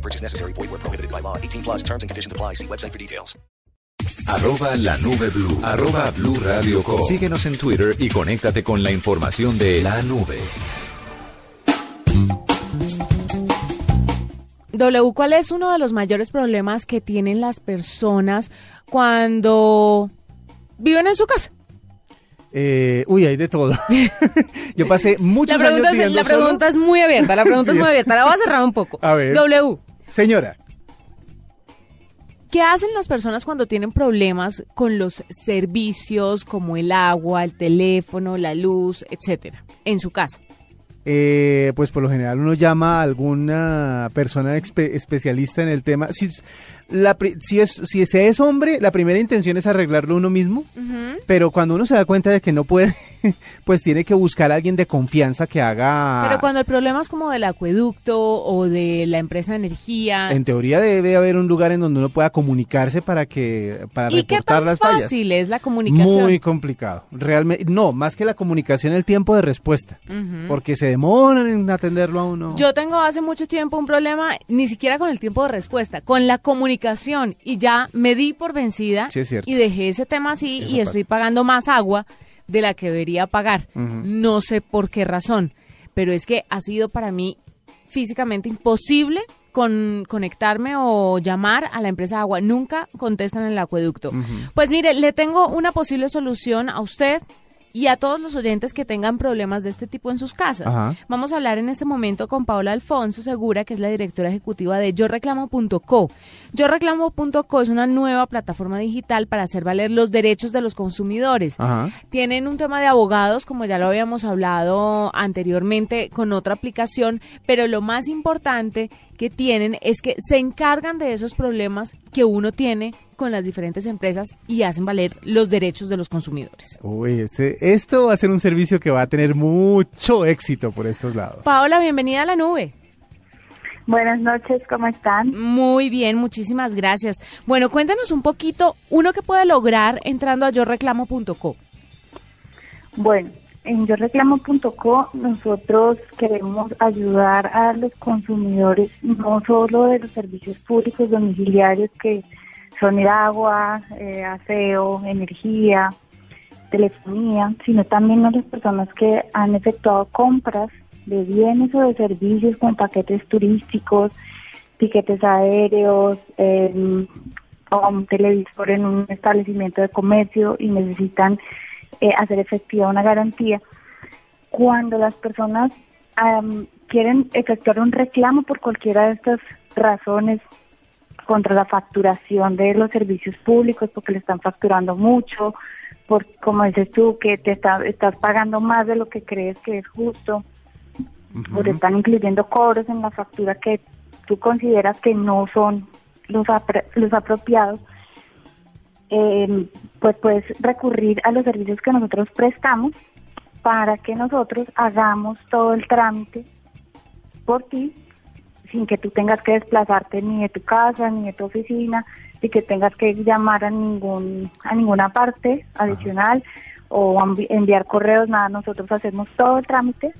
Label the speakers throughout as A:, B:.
A: No purchase necessary. Void where prohibited by law. 18 plus terms and conditions apply. See website for details.
B: Arroba la nube blue. Arroba blue radio com. Síguenos en Twitter y conéctate con la información de la nube.
C: W, ¿cuál es uno de los mayores problemas que tienen las personas cuando viven en su casa?
D: Eh, uy, hay de todo. Yo pasé muchos
C: la pregunta,
D: años
C: es, la pregunta es muy abierta, la pregunta
D: Sí.
C: es muy abierta. La voy a cerrar un poco.
D: A ver.
C: W,
D: Señora,
C: ¿qué hacen las personas cuando tienen problemas con los servicios como el agua, el teléfono, la luz, etcétera, en su casa?
D: eh, pues por lo general uno llama a alguna persona especialista en el tema. Si, la, si, es, si se es hombre, la primera intención es arreglarlo uno mismo, pero cuando uno se da cuenta de que no puede, pues tiene que buscar a alguien de confianza que haga...
C: Pero cuando el problema es como del acueducto o de la empresa de energía.
D: En teoría debe haber un lugar en donde uno pueda comunicarse para que para
C: ¿Y qué
D: reportar
C: tan
D: las fallas.
C: fácil es la comunicación?
D: Muy complicado. Realmente, no, más que la comunicación, el tiempo de respuesta. Porque se demoran en atenderlo a uno.
C: Yo tengo hace mucho tiempo un problema, ni siquiera con el tiempo de respuesta, con la comunicación. Y ya me di por vencida
D: Sí,
C: y dejé ese tema así
D: Eso
C: y estoy
D: pasa.
C: pagando más agua de la que debería pagar. No sé por qué razón, pero es que ha sido para mí físicamente imposible con conectarme o llamar a la empresa de agua. Nunca contestan en el acueducto. Pues mire, le tengo una posible solución a usted y a todos los oyentes que tengan problemas de este tipo en sus casas.
D: Ajá.
C: Vamos a hablar en este momento con Paola Alfonso Segura, que es la directora ejecutiva de yoreclamo.co. Yoreclamo.co es una nueva plataforma digital para hacer valer los derechos de los consumidores.
D: Ajá.
C: Tienen un tema de abogados, como ya lo habíamos hablado anteriormente con otra aplicación, pero lo más importante que tienen es que se encargan de esos problemas que uno tiene con las diferentes empresas y hacen valer los derechos de los consumidores.
D: Uy, este, esto va a ser un servicio que va a tener mucho éxito por estos lados.
C: Paola, bienvenida a la nube.
E: Buenas noches, ¿cómo están?
C: Muy bien, muchísimas gracias. Bueno, cuéntanos un poquito, uno que puede lograr entrando a yoreclamo.co.
E: Bueno, en yoreclamo.co nosotros queremos ayudar a los consumidores no solo de los servicios públicos domiciliarios que son el agua, eh, aseo, energía, telefonía, sino también a las personas que han efectuado compras de bienes o de servicios con paquetes turísticos, tiquetes aéreos, eh, o un televisor en un establecimiento de comercio y necesitan eh, hacer efectiva una garantía. Cuando las personas am, quieren efectuar un reclamo por cualquiera de estas razones contra la facturación de los servicios públicos, porque le están facturando mucho, por como dices tú, que te está- estás pagando más de lo que crees que es justo, o te están incluyendo cobros en la factura que tú consideras que no son los, apro- los apropiados, eh, pues puedes recurrir a los servicios que nosotros prestamos para que nosotros hagamos todo el trámite por ti sin que tú tengas que desplazarte ni de tu casa ni de tu oficina y que tengas que llamar a ningún a ninguna parte adicional o envi- enviar correos nada nosotros hacemos todo el trámite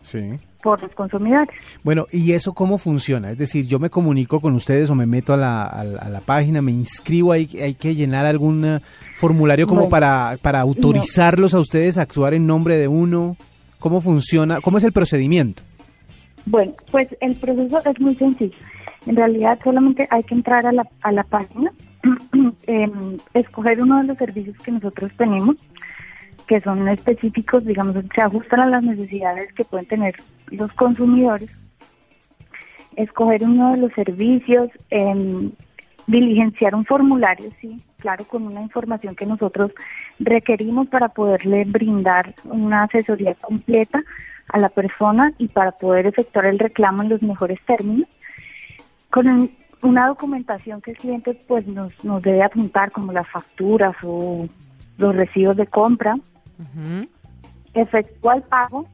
D: Sí.
E: Por los consumidores
D: Bueno, ¿y eso cómo funciona? Es decir, yo me comunico con ustedes o me meto a la, a la- a la página, me inscribo, hay, hay que llenar algún eh, formulario como
E: Bueno,
D: para, para autorizarlos a ustedes a actuar en nombre de uno. ¿Cómo funciona? ¿Cómo es el procedimiento?
E: Bueno, pues el proceso es muy sencillo. En realidad solamente hay que entrar a la, a la página, em, escoger uno de los servicios que nosotros tenemos, que son específicos, digamos, se ajustan a las necesidades que pueden tener los consumidores, escoger uno de los servicios, em, diligenciar un formulario, sí, claro, con una información que nosotros requerimos para poderle brindar una asesoría completa a la persona y para poder efectuar el reclamo en los mejores términos. Con una documentación que el cliente pues nos, nos debe apuntar como las facturas o los recibos de compra,
C: Ujú.
E: efectúa el pago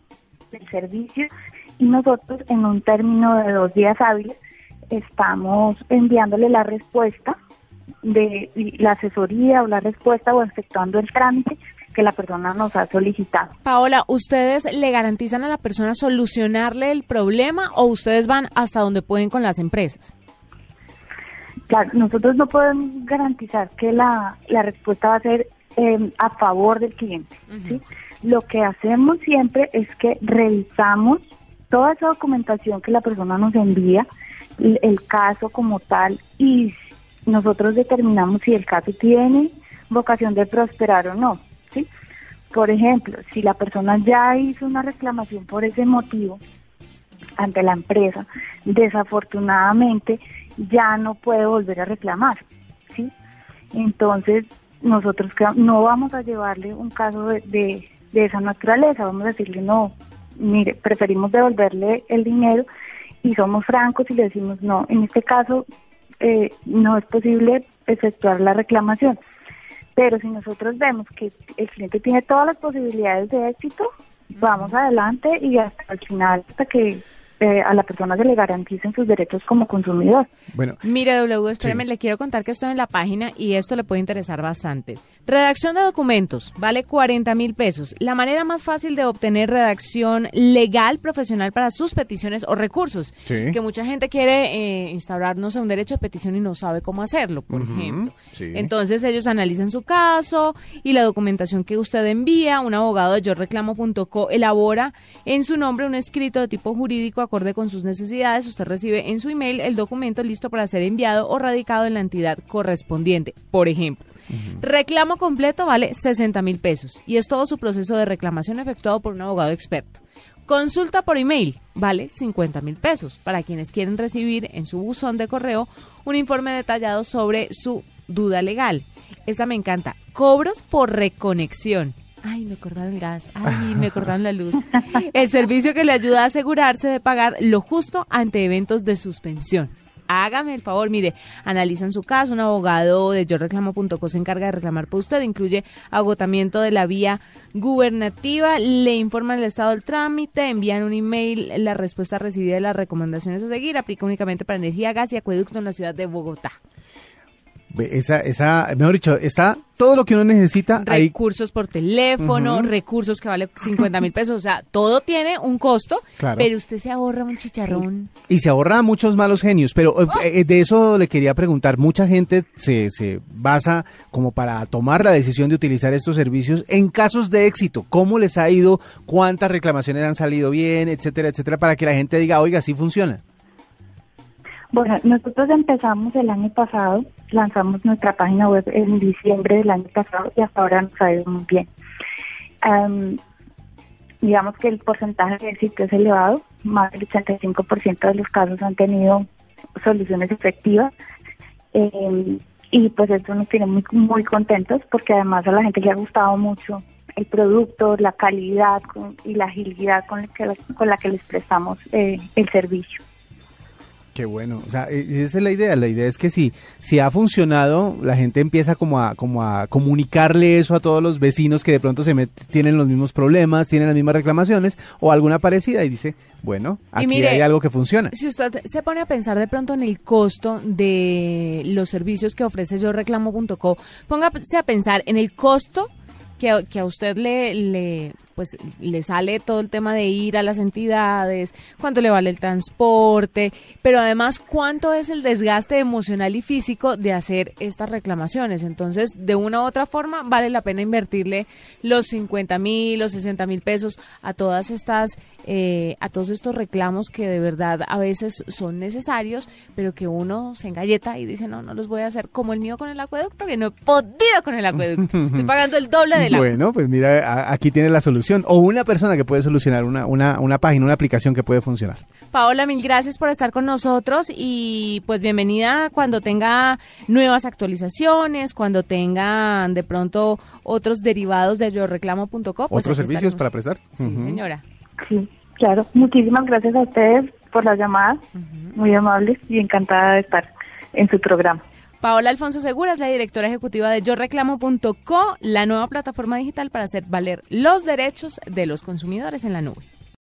E: del servicio y nosotros en un término de dos días hábiles estamos enviándole la respuesta de la asesoría o la respuesta o efectuando el trámite que la persona nos ha solicitado.
C: Paola, ¿ustedes le garantizan a la persona solucionarle el problema o ustedes van hasta donde pueden con las empresas?
E: Claro, nosotros no podemos garantizar que la, la respuesta va a ser eh, a favor del cliente. ¿sí? Lo que hacemos siempre es que revisamos toda esa documentación que la persona nos envía, el, el caso como tal, y nosotros determinamos si el caso tiene vocación de prosperar o no. ¿sí? Por ejemplo, si la persona ya hizo una reclamación por ese motivo ante la empresa, desafortunadamente ya no puede volver a reclamar, ¿sí? Entonces, nosotros no vamos a llevarle un caso de, de, de esa naturaleza, vamos a decirle, no, mire, preferimos devolverle el dinero y somos francos y le decimos, no, en este caso eh, no es posible efectuar la reclamación. Pero si nosotros vemos que el cliente tiene todas las posibilidades de éxito, vamos adelante y hasta el final, hasta que eh, a la persona se le garanticen sus derechos como consumidor.
D: Bueno,
C: Mire, W, espéreme,
D: Sí.
C: le quiero contar que estoy en la página y esto le puede interesar bastante. Redacción de documentos vale 40 mil pesos. La manera más fácil de obtener redacción legal profesional para sus peticiones o recursos.
D: Sí.
C: Que mucha gente quiere eh, instaurar, no sé, un derecho de petición y no sabe cómo hacerlo, por ejemplo.
D: sí.
C: Entonces ellos analizan su caso y la documentación que usted envía. Un abogado de yoreclamo.co elabora en su nombre un escrito de tipo jurídico acorde con sus necesidades. Usted recibe en su email el documento listo para ser enviado o radicado en la entidad correspondiente. Por ejemplo, reclamo completo vale 60 mil pesos y es todo su proceso de reclamación efectuado por un abogado experto. Consulta por email vale 50 mil pesos para quienes quieren recibir en su buzón de correo un informe detallado sobre su duda legal. Esta me encanta. Cobros por reconexión. Ay, me cortaron el gas. Ay, me cortaron la luz. El servicio que le ayuda a asegurarse de pagar lo justo ante eventos de suspensión. Hágame el favor, mire, analizan su caso, un abogado de yoreclamo.co se encarga de reclamar por usted, incluye agotamiento de la vía gubernativa, le informan el estado del trámite, envían un email, la respuesta recibida de las recomendaciones a seguir, aplica únicamente para energía, gas y acueducto en la ciudad de Bogotá.
D: Esa, esa, mejor dicho, está todo lo que uno necesita ahí.
C: recursos por teléfono, recursos que vale 50 mil pesos, o sea, todo tiene un costo,
D: Claro.
C: pero usted se ahorra un chicharrón.
D: Y se ahorra muchos malos genios, pero
C: Oh.
D: eh, eh, de eso le quería preguntar. Mucha gente se, se basa como para tomar la decisión de utilizar estos servicios en casos de éxito. ¿Cómo les ha ido? ¿Cuántas reclamaciones han salido bien? Etcétera, etcétera, para que la gente diga, oiga, sí funciona.
E: Bueno, nosotros empezamos el año pasado, lanzamos nuestra página web en diciembre del año pasado y hasta ahora nos ha ido muy bien. Am, digamos que el porcentaje de éxito es elevado, más del 85% de los casos han tenido soluciones efectivas eh, y pues esto nos tiene muy, muy contentos porque además a la gente le ha gustado mucho el producto, la calidad y la agilidad con la que, con la que les prestamos eh, el servicio.
D: Qué bueno, o sea, e- esa es la idea. La idea es que si, si ha funcionado, la gente empieza como a, como a comunicarle eso a todos los vecinos que de pronto se met- tienen los mismos problemas, tienen las mismas reclamaciones o alguna parecida y dice, bueno, aquí
C: mire,
D: hay algo que funciona.
C: Si usted se pone a pensar de pronto en el costo de los servicios que ofrece yo reclamo.co, póngase a pensar en el costo que, a- que a usted le, le pues le sale todo el tema de ir a las entidades, cuánto le vale el transporte, pero además cuánto es el desgaste emocional y físico de hacer estas reclamaciones. Entonces, de una u otra forma, vale la pena invertirle los 50 mil, los 60 mil pesos a todas estas, eh, a todos estos reclamos que de verdad a veces son necesarios, pero que uno se engalleta y dice, no, no los voy a hacer como el mío con el acueducto, que no he podido con el acueducto. Estoy pagando el doble del agua.
D: Bueno, pues mira, aquí tiene la solución. O una persona que puede solucionar una, una, una página, una aplicación que puede funcionar.
C: Paola, mil gracias por estar con nosotros y pues bienvenida cuando tenga nuevas actualizaciones, cuando tengan de pronto otros derivados de yoreclamo.co. pues
D: ¿Otros servicios
C: estaremos.
D: para prestar?
C: Sí, señora.
E: Sí, claro. Muchísimas gracias a ustedes por la llamada. Muy amables y encantada de estar en su programa.
C: Paola Alfonso Segura es la directora ejecutiva de YoReclamo.co, la nueva plataforma digital para hacer valer los derechos de los consumidores en la nube.